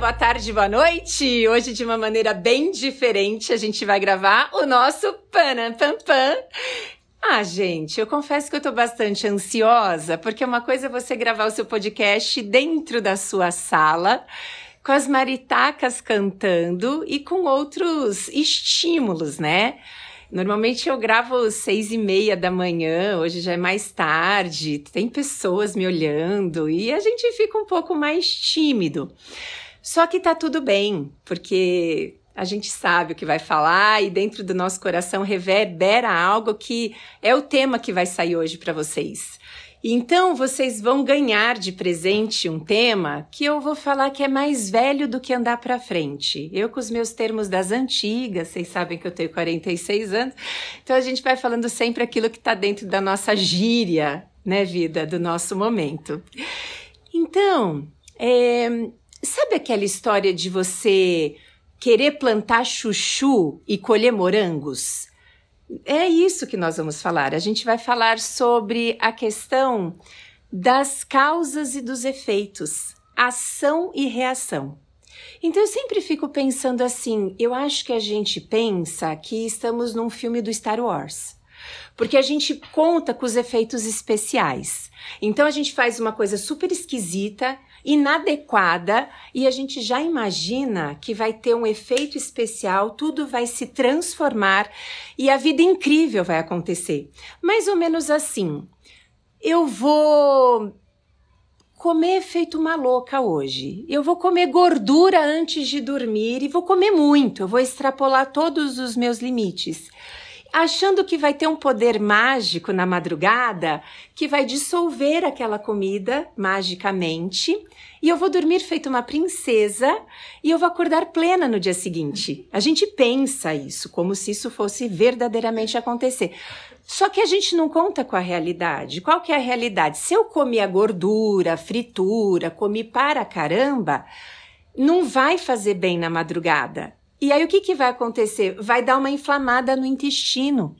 boa tarde, boa noite. Hoje, de uma maneira bem diferente, a gente vai gravar o nosso Panam Pam Pam. Ah, gente, eu confesso que eu tô bastante ansiosa, porque uma coisa é você gravar o seu podcast dentro da sua sala, com as maritacas cantando e com outros estímulos, né? Normalmente eu gravo seis e meia da manhã, hoje já é mais tarde, tem pessoas me olhando e a gente fica um pouco mais tímido. Só que tá tudo bem, porque a gente sabe o que vai falar e dentro do nosso coração reverbera algo que é o tema que vai sair hoje para vocês. Então, vocês vão ganhar de presente um tema que eu vou falar que é mais velho do que andar para frente. Eu, com os meus termos das antigas, vocês sabem que eu tenho 46 anos, então a gente vai falando sempre aquilo que está dentro da nossa gíria, né, vida, do nosso momento. Então, é, sabe aquela história de você querer plantar chuchu e colher morangos? É isso que nós vamos falar. A gente vai falar sobre a questão das causas e dos efeitos, ação e reação. Então eu sempre fico pensando assim, eu acho que a gente pensa que estamos num filme do Star Wars. Porque a gente conta com os efeitos especiais. Então a gente faz uma coisa super esquisita inadequada e a gente já imagina que vai ter um efeito especial, tudo vai se transformar e a vida incrível vai acontecer. Mais ou menos assim. Eu vou comer feito uma louca hoje. Eu vou comer gordura antes de dormir e vou comer muito. Eu vou extrapolar todos os meus limites achando que vai ter um poder mágico na madrugada que vai dissolver aquela comida magicamente e eu vou dormir feito uma princesa e eu vou acordar plena no dia seguinte. A gente pensa isso como se isso fosse verdadeiramente acontecer. Só que a gente não conta com a realidade. Qual que é a realidade? Se eu comi a gordura, a fritura, comi para caramba, não vai fazer bem na madrugada. E aí o que, que vai acontecer? Vai dar uma inflamada no intestino.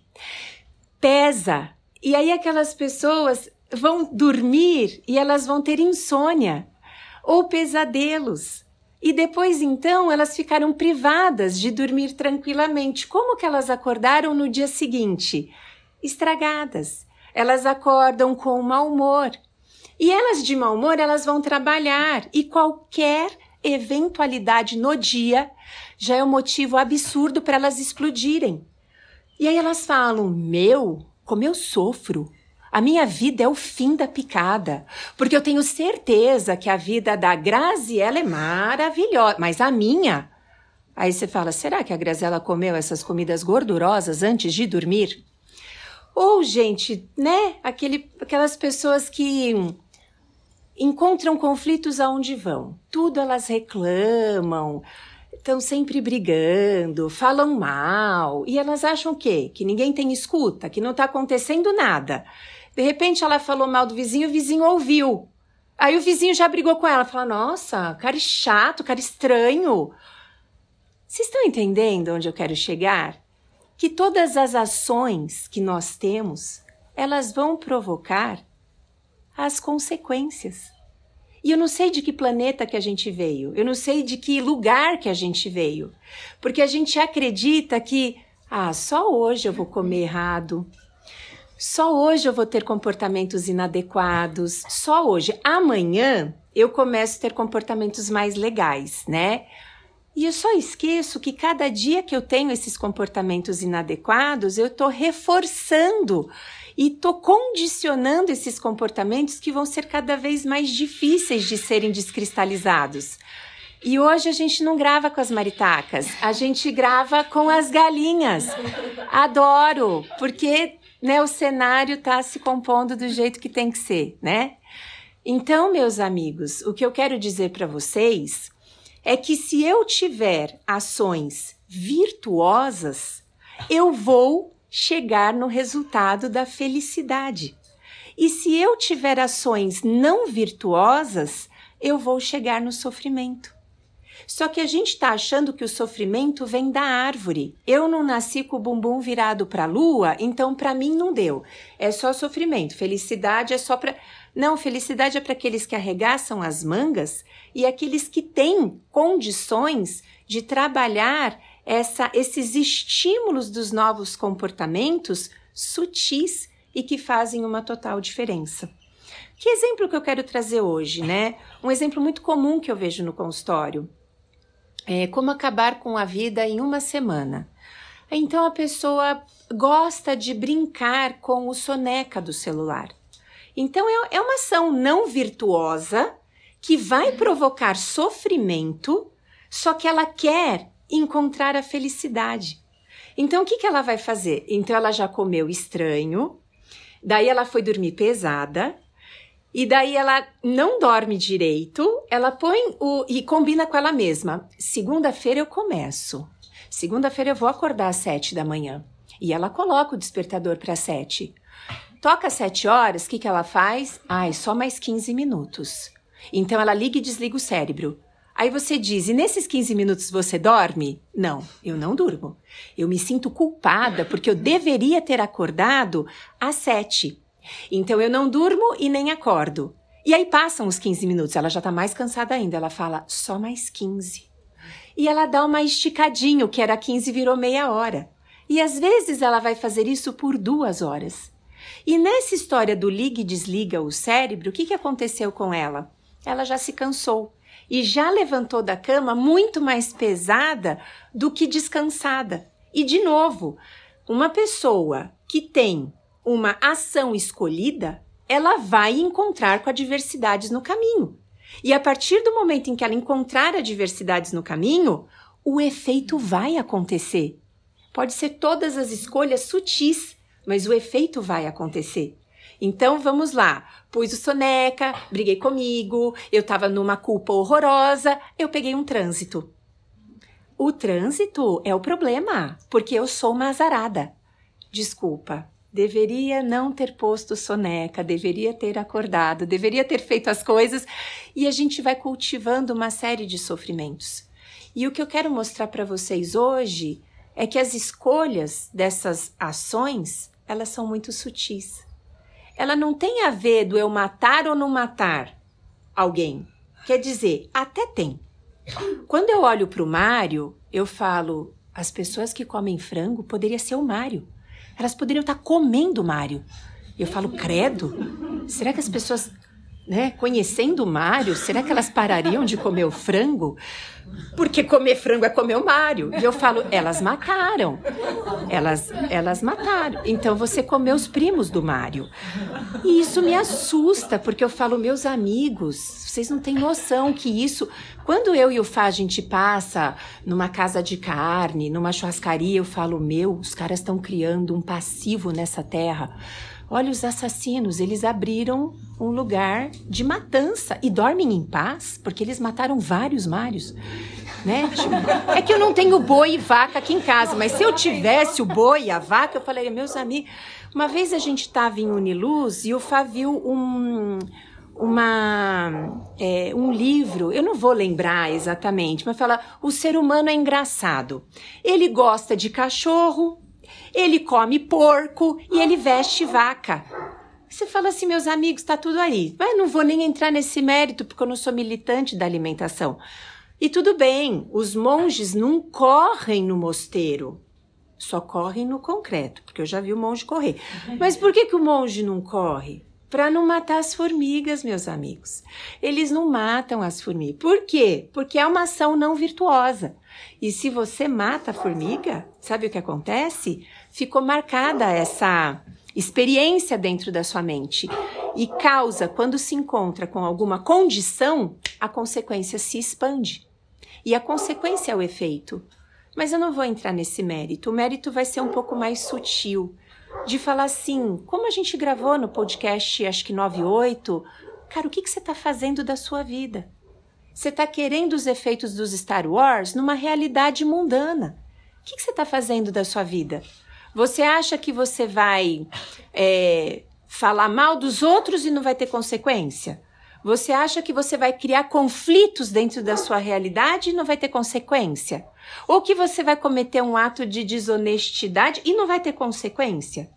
Pesa. E aí aquelas pessoas vão dormir e elas vão ter insônia ou pesadelos. E depois então elas ficaram privadas de dormir tranquilamente. Como que elas acordaram no dia seguinte? Estragadas. Elas acordam com mau humor. E elas de mau humor, elas vão trabalhar e qualquer eventualidade no dia já é um motivo absurdo para elas explodirem. E aí elas falam: Meu, como eu sofro. A minha vida é o fim da picada, porque eu tenho certeza que a vida da Graziella é maravilhosa, mas a minha. Aí você fala: será que a Graziella comeu essas comidas gordurosas antes de dormir? Ou, gente, né? Aquele, aquelas pessoas que encontram conflitos aonde vão. Tudo elas reclamam, estão sempre brigando, falam mal, e elas acham o quê? Que ninguém tem escuta, que não está acontecendo nada. De repente ela falou mal do vizinho, o vizinho ouviu. Aí o vizinho já brigou com ela, fala: "Nossa, cara chato, cara estranho". Vocês estão entendendo onde eu quero chegar? Que todas as ações que nós temos, elas vão provocar as consequências. E eu não sei de que planeta que a gente veio, eu não sei de que lugar que a gente veio, porque a gente acredita que, ah, só hoje eu vou comer errado, só hoje eu vou ter comportamentos inadequados, só hoje. Amanhã eu começo a ter comportamentos mais legais, né? E eu só esqueço que cada dia que eu tenho esses comportamentos inadequados, eu estou reforçando e tô condicionando esses comportamentos que vão ser cada vez mais difíceis de serem descristalizados. E hoje a gente não grava com as maritacas, a gente grava com as galinhas. Adoro, porque né, o cenário está se compondo do jeito que tem que ser, né? Então, meus amigos, o que eu quero dizer para vocês é que se eu tiver ações virtuosas, eu vou chegar no resultado da felicidade. E se eu tiver ações não virtuosas, eu vou chegar no sofrimento. Só que a gente está achando que o sofrimento vem da árvore. Eu não nasci com o bumbum virado para a lua, então para mim não deu. É só sofrimento. Felicidade é só para. Não, felicidade é para aqueles que arregaçam as mangas e aqueles que têm condições de trabalhar essa, esses estímulos dos novos comportamentos sutis e que fazem uma total diferença. Que exemplo que eu quero trazer hoje, né? Um exemplo muito comum que eu vejo no consultório. É como acabar com a vida em uma semana. Então a pessoa gosta de brincar com o soneca do celular. Então é, é uma ação não virtuosa que vai provocar sofrimento, só que ela quer encontrar a felicidade. Então o que, que ela vai fazer? Então ela já comeu estranho, daí ela foi dormir pesada, e daí ela não dorme direito, ela põe o. e combina com ela mesma. Segunda-feira eu começo. Segunda-feira eu vou acordar às sete da manhã. E ela coloca o despertador para sete. Toca às sete horas, o que, que ela faz? Ai, só mais 15 minutos. Então ela liga e desliga o cérebro. Aí você diz, e nesses 15 minutos você dorme? Não, eu não durmo. Eu me sinto culpada porque eu deveria ter acordado às sete. Então eu não durmo e nem acordo. E aí passam os 15 minutos, ela já tá mais cansada ainda. Ela fala, só mais 15. E ela dá uma esticadinho, que era 15 virou meia hora. E às vezes ela vai fazer isso por duas horas. E nessa história do liga e desliga o cérebro, o que, que aconteceu com ela? Ela já se cansou e já levantou da cama muito mais pesada do que descansada. E de novo, uma pessoa que tem uma ação escolhida, ela vai encontrar com adversidades no caminho. E a partir do momento em que ela encontrar adversidades no caminho, o efeito vai acontecer. Pode ser todas as escolhas sutis, mas o efeito vai acontecer. Então vamos lá. Pus o soneca, briguei comigo, eu estava numa culpa horrorosa, eu peguei um trânsito. O trânsito é o problema, porque eu sou uma azarada. Desculpa, Deveria não ter posto soneca, deveria ter acordado, deveria ter feito as coisas e a gente vai cultivando uma série de sofrimentos. E o que eu quero mostrar para vocês hoje é que as escolhas dessas ações, elas são muito sutis. Ela não tem a ver do eu matar ou não matar alguém. Quer dizer, até tem. Quando eu olho para o Mário, eu falo, as pessoas que comem frango poderia ser o Mário. Elas poderiam estar comendo Mário. Eu falo, credo? Será que as pessoas, né, conhecendo o Mário, será que elas parariam de comer o frango? Porque comer frango é comer o Mário. E eu falo, elas mataram. Elas, elas mataram. Então você comeu os primos do Mário. E isso me assusta, porque eu falo, meus amigos, vocês não têm noção que isso. Quando eu e o Fá a gente passa numa casa de carne, numa churrascaria, eu falo, meu, os caras estão criando um passivo nessa terra. Olha os assassinos, eles abriram um lugar de matança e dormem em paz, porque eles mataram vários Mários. Né? Tipo, é que eu não tenho boi e vaca aqui em casa, mas se eu tivesse o boi e a vaca, eu falaria, meus amigos. Uma vez a gente estava em Uniluz e o Fá viu um, uma, é, um livro, eu não vou lembrar exatamente, mas fala: o ser humano é engraçado. Ele gosta de cachorro, ele come porco e ele veste vaca. Você fala assim, meus amigos, tá tudo aí. Mas não vou nem entrar nesse mérito, porque eu não sou militante da alimentação. E tudo bem, os monges não correm no mosteiro, só correm no concreto, porque eu já vi o monge correr. Mas por que, que o monge não corre? Para não matar as formigas, meus amigos. Eles não matam as formigas. Por quê? Porque é uma ação não virtuosa. E se você mata a formiga, sabe o que acontece? Ficou marcada essa experiência dentro da sua mente e causa, quando se encontra com alguma condição, a consequência se expande. E a consequência é o efeito. Mas eu não vou entrar nesse mérito. O mérito vai ser um pouco mais sutil. De falar assim, como a gente gravou no podcast, acho que 98, cara, o que, que você está fazendo da sua vida? Você está querendo os efeitos dos Star Wars numa realidade mundana. O que, que você está fazendo da sua vida? Você acha que você vai é, falar mal dos outros e não vai ter consequência? Você acha que você vai criar conflitos dentro da sua realidade e não vai ter consequência? Ou que você vai cometer um ato de desonestidade e não vai ter consequência?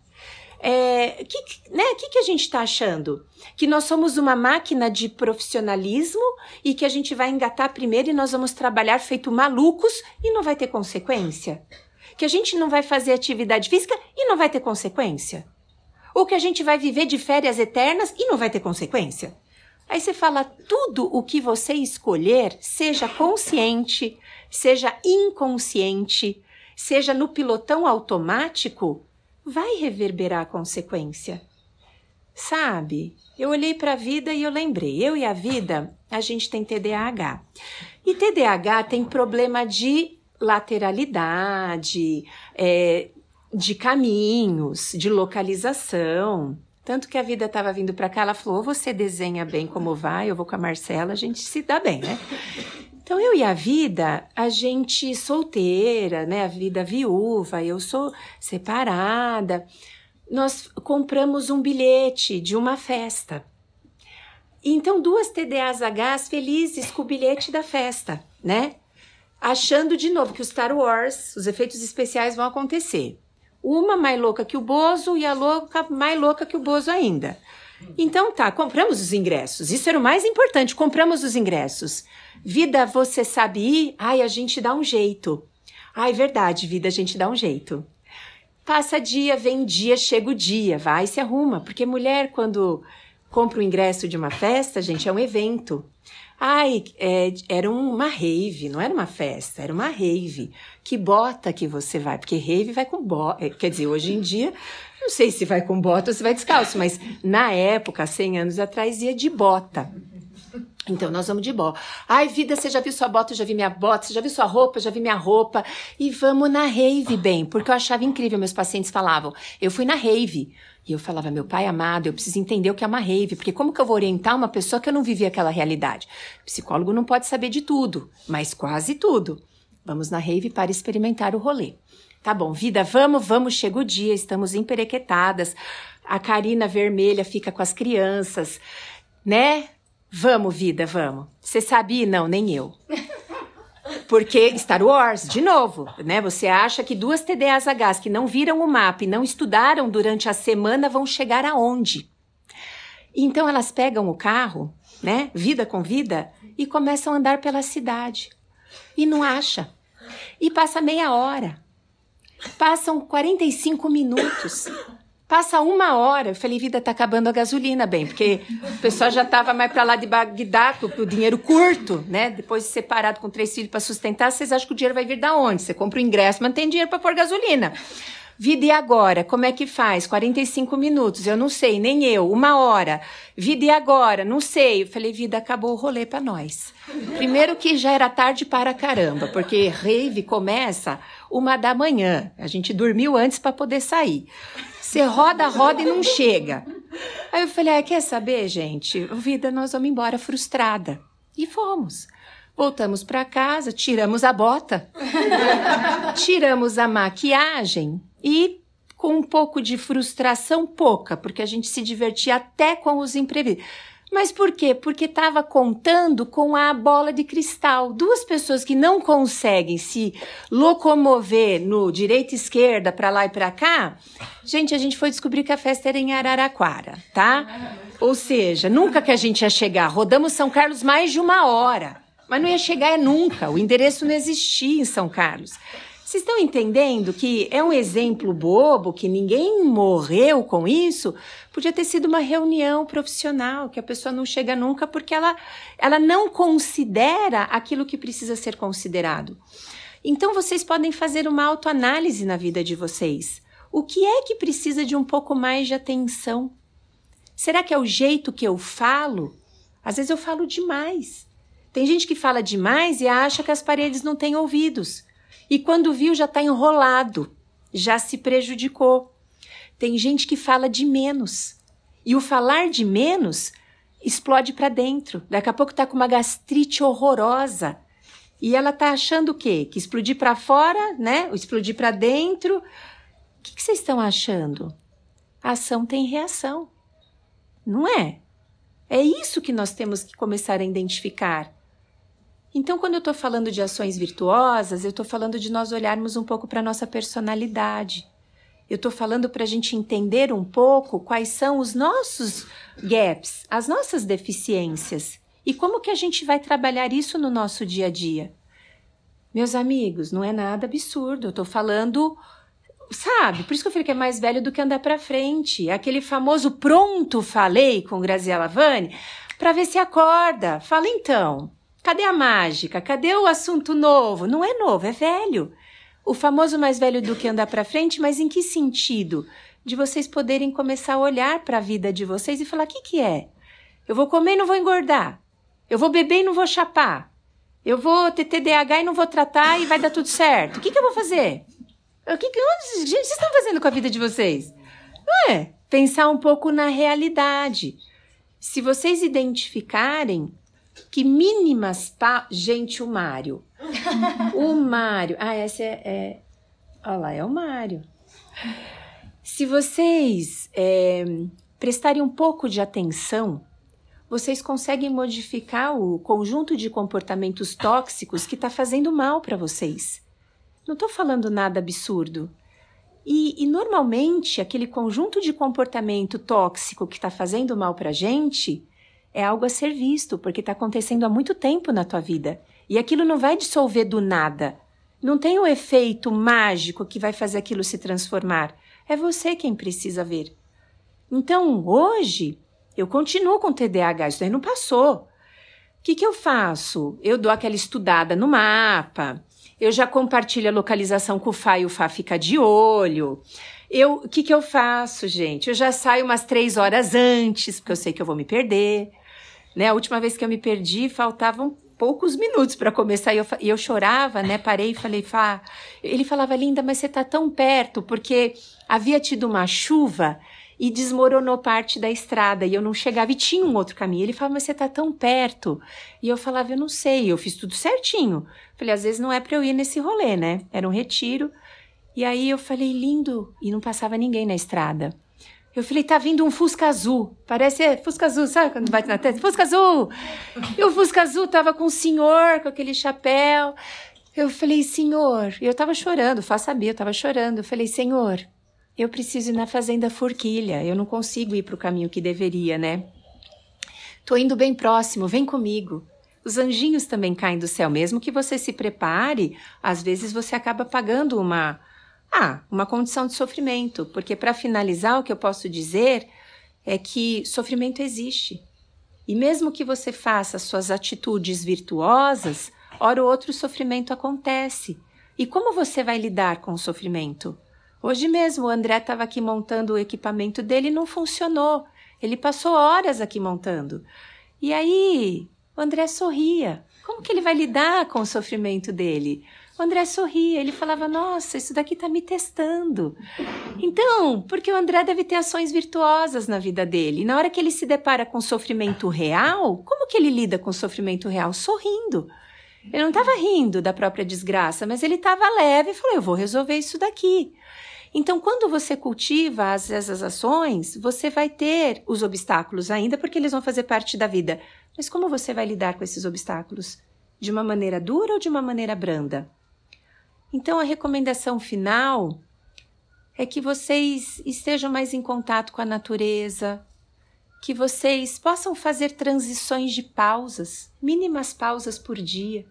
É, que, né, que, que a gente está achando? Que nós somos uma máquina de profissionalismo e que a gente vai engatar primeiro e nós vamos trabalhar feito malucos e não vai ter consequência? Que a gente não vai fazer atividade física e não vai ter consequência? Ou que a gente vai viver de férias eternas e não vai ter consequência? Aí você fala tudo o que você escolher, seja consciente, seja inconsciente, seja no pilotão automático, vai reverberar a consequência. Sabe? Eu olhei para a vida e eu lembrei, eu e a vida, a gente tem TDAH. E TDAH tem problema de lateralidade, é, de caminhos, de localização. Tanto que a vida estava vindo para cá, ela falou: você desenha bem como vai, eu vou com a Marcela, a gente se dá bem, né? Então eu e a vida, a gente solteira, né? A vida viúva, eu sou separada. Nós compramos um bilhete de uma festa. Então duas TDAs felizes com o bilhete da festa, né? Achando de novo que o Star Wars, os efeitos especiais vão acontecer. Uma mais louca que o Bozo e a louca mais louca que o Bozo ainda. Então tá, compramos os ingressos. Isso era o mais importante, compramos os ingressos. Vida, você sabe ir? Ai, a gente dá um jeito. Ai, verdade, vida, a gente dá um jeito. Passa dia, vem dia, chega o dia, vai se arruma, porque mulher quando compra o ingresso de uma festa, gente, é um evento. Ai, é, era uma rave, não era uma festa, era uma rave. Que bota que você vai? Porque rave vai com bota. É, quer dizer, hoje em dia, não sei se vai com bota ou se vai descalço, mas na época, 100 anos atrás, ia de bota. Então, nós vamos de bota. Ai, vida, você já viu sua bota? Eu já vi minha bota. Você já viu sua roupa? Eu já vi minha roupa. E vamos na rave, bem, porque eu achava incrível. Meus pacientes falavam, eu fui na rave. E eu falava, meu pai amado, eu preciso entender o que é uma rave, porque como que eu vou orientar uma pessoa que eu não vivi aquela realidade? O psicólogo não pode saber de tudo, mas quase tudo. Vamos na rave para experimentar o rolê. Tá bom, vida, vamos, vamos, chega o dia, estamos emperequetadas. A Karina vermelha fica com as crianças, né? Vamos, vida, vamos. Você sabia? Não, nem eu. Porque Star Wars, de novo, né? Você acha que duas TDAHs que não viram o mapa e não estudaram durante a semana vão chegar aonde? Então elas pegam o carro, né? Vida com vida, e começam a andar pela cidade. E não acha. E passa meia hora. Passam 45 minutos. Passa uma hora, eu falei, vida, tá acabando a gasolina, bem, porque o pessoal já tava mais para lá de Bagdá, com o dinheiro curto, né? Depois de separado com três filhos para sustentar, vocês acham que o dinheiro vai vir da onde? Você compra o ingresso, mas não tem dinheiro para pôr gasolina. Vida e agora? Como é que faz? 45 minutos, eu não sei, nem eu. Uma hora. Vida e agora? Não sei. Eu falei, vida, acabou o rolê para nós. Primeiro que já era tarde para caramba, porque rave começa uma da manhã. A gente dormiu antes para poder sair. Você roda, roda e não chega. Aí eu falei: ah, quer saber, gente? Vida, nós vamos embora frustrada. E fomos. Voltamos para casa, tiramos a bota, tiramos a maquiagem e com um pouco de frustração, pouca, porque a gente se divertia até com os imprevistos. Mas por quê? Porque estava contando com a bola de cristal. Duas pessoas que não conseguem se locomover no direita e esquerda, para lá e para cá. Gente, a gente foi descobrir que a festa era em Araraquara, tá? Ou seja, nunca que a gente ia chegar. Rodamos São Carlos mais de uma hora. Mas não ia chegar é nunca. O endereço não existia em São Carlos. Vocês estão entendendo que é um exemplo bobo, que ninguém morreu com isso? Podia ter sido uma reunião profissional, que a pessoa não chega nunca porque ela, ela não considera aquilo que precisa ser considerado. Então vocês podem fazer uma autoanálise na vida de vocês. O que é que precisa de um pouco mais de atenção? Será que é o jeito que eu falo? Às vezes eu falo demais. Tem gente que fala demais e acha que as paredes não têm ouvidos. E quando viu, já está enrolado, já se prejudicou. Tem gente que fala de menos. E o falar de menos explode para dentro. Daqui a pouco está com uma gastrite horrorosa. E ela está achando o quê? Que explodir para fora, né? Ou explodir para dentro. O que, vocês estão achando? A ação tem reação. Não é? É isso que nós temos que começar a identificar. Então, quando eu estou falando de ações virtuosas, eu estou falando de nós olharmos um pouco para a nossa personalidade. Eu estou falando para a gente entender um pouco quais são os nossos gaps, as nossas deficiências e como que a gente vai trabalhar isso no nosso dia a dia. Meus amigos, não é nada absurdo. Eu estou falando, sabe? Por isso que eu falei que é mais velho do que andar para frente. Aquele famoso pronto falei com Graziela Vani para ver se acorda. Fala então. Cadê a mágica? Cadê o assunto novo? Não é novo, é velho. O famoso mais velho do que andar para frente, mas em que sentido? De vocês poderem começar a olhar para a vida de vocês e falar: o que, que é? Eu vou comer e não vou engordar. Eu vou beber e não vou chapar. Eu vou ter TDAH e não vou tratar e vai dar tudo certo. O que, que eu vou fazer? O que, que onde, gente, vocês estão fazendo com a vida de vocês? Não é? Pensar um pouco na realidade. Se vocês identificarem que mínimas pa... Gente, o Mário. o Mário. Ah, essa é, é. Olha lá, é o Mário. Se vocês é, prestarem um pouco de atenção, vocês conseguem modificar o conjunto de comportamentos tóxicos que está fazendo mal para vocês. Não estou falando nada absurdo. E, e, normalmente aquele conjunto de comportamento tóxico que está fazendo mal para a gente é algo a ser visto, porque está acontecendo há muito tempo na tua vida. E aquilo não vai dissolver do nada. Não tem o efeito mágico que vai fazer aquilo se transformar. É você quem precisa ver. Então, hoje, eu continuo com TDAH, isso daí não passou. O que, que eu faço? Eu dou aquela estudada no mapa, eu já compartilho a localização com o Fá e o Fá fica de olho. Eu, o que, que eu faço, gente? Eu já saio umas três horas antes, porque eu sei que eu vou me perder. Né? A última vez que eu me perdi, faltavam poucos minutos para começar e eu, e eu chorava, né? Parei e falei, Fá. Ele falava, linda, mas você tá tão perto, porque havia tido uma chuva e desmoronou parte da estrada e eu não chegava e tinha um outro caminho. Ele falava, mas você tá tão perto. E eu falava, eu não sei, eu fiz tudo certinho. Falei, às vezes não é para eu ir nesse rolê, né? Era um retiro. E aí eu falei, lindo, e não passava ninguém na estrada. Eu falei, tá vindo um Fusca Azul. Parece Fusca Azul, sabe quando bate na testa? Fusca Azul! E o Fusca Azul tava com o senhor, com aquele chapéu. Eu falei, senhor, eu tava chorando, faça saber, eu tava chorando. Eu falei, senhor, eu preciso ir na Fazenda Forquilha, eu não consigo ir para o caminho que deveria, né? Tô indo bem próximo, vem comigo. Os anjinhos também caem do céu, mesmo que você se prepare, às vezes você acaba pagando uma ah, uma condição de sofrimento, porque para finalizar, o que eu posso dizer é que sofrimento existe. E mesmo que você faça suas atitudes virtuosas, hora ou outro sofrimento acontece. E como você vai lidar com o sofrimento? Hoje mesmo o André estava aqui montando o equipamento dele e não funcionou. Ele passou horas aqui montando. E aí, o André sorria. Como que ele vai lidar com o sofrimento dele? O André sorria, ele falava: Nossa, isso daqui está me testando. Então, porque o André deve ter ações virtuosas na vida dele. Na hora que ele se depara com sofrimento real, como que ele lida com sofrimento real? Sorrindo. Ele não estava rindo da própria desgraça, mas ele estava leve e falou: Eu vou resolver isso daqui. Então, quando você cultiva as, essas ações, você vai ter os obstáculos ainda, porque eles vão fazer parte da vida. Mas como você vai lidar com esses obstáculos? De uma maneira dura ou de uma maneira branda? Então, a recomendação final é que vocês estejam mais em contato com a natureza, que vocês possam fazer transições de pausas, mínimas pausas por dia.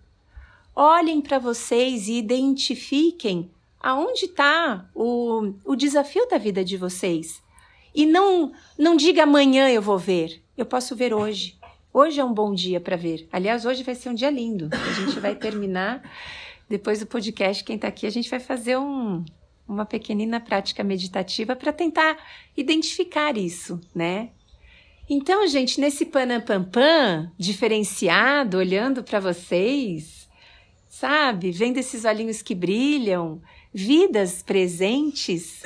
Olhem para vocês e identifiquem aonde está o, o desafio da vida de vocês. E não, não diga amanhã eu vou ver, eu posso ver hoje. Hoje é um bom dia para ver. Aliás, hoje vai ser um dia lindo. A gente vai terminar depois do podcast, quem está aqui, a gente vai fazer um, uma pequenina prática meditativa para tentar identificar isso, né? Então, gente, nesse panampampam diferenciado, olhando para vocês, sabe, vendo esses olhinhos que brilham, vidas presentes,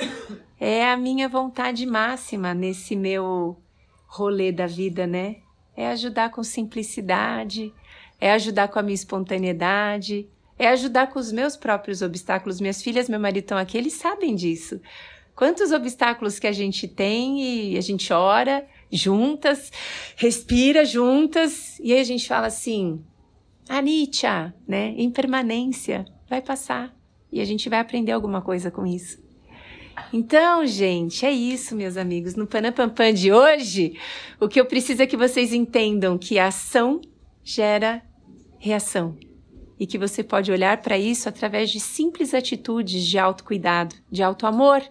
é a minha vontade máxima nesse meu rolê da vida, né? É ajudar com simplicidade, é ajudar com a minha espontaneidade, é ajudar com os meus próprios obstáculos. Minhas filhas, meu marido estão aqui, eles sabem disso. Quantos obstáculos que a gente tem e a gente ora juntas, respira juntas, e aí a gente fala assim: Anitia, né? Impermanência, vai passar. E a gente vai aprender alguma coisa com isso. Então, gente, é isso, meus amigos. No Panapampam de hoje, o que eu preciso é que vocês entendam que a ação gera reação e que você pode olhar para isso através de simples atitudes de autocuidado, de autoamor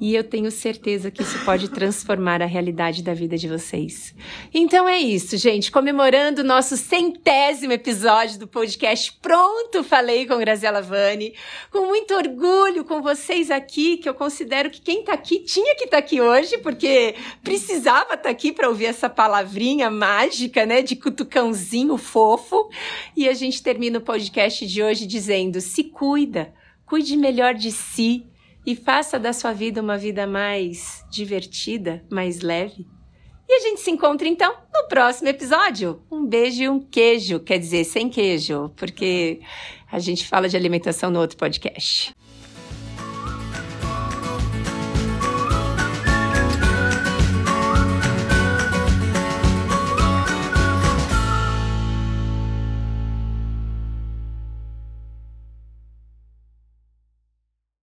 e eu tenho certeza que isso pode transformar a realidade da vida de vocês. Então é isso, gente. Comemorando o nosso centésimo episódio do podcast Pronto Falei com Graziela Vani. Com muito orgulho com vocês aqui, que eu considero que quem tá aqui tinha que estar tá aqui hoje, porque precisava estar tá aqui para ouvir essa palavrinha mágica, né? De cutucãozinho fofo. E a gente termina o podcast de hoje dizendo: se cuida, cuide melhor de si e faça da sua vida uma vida mais divertida, mais leve. E a gente se encontra então no próximo episódio. Um beijo e um queijo, quer dizer, sem queijo, porque a gente fala de alimentação no outro podcast.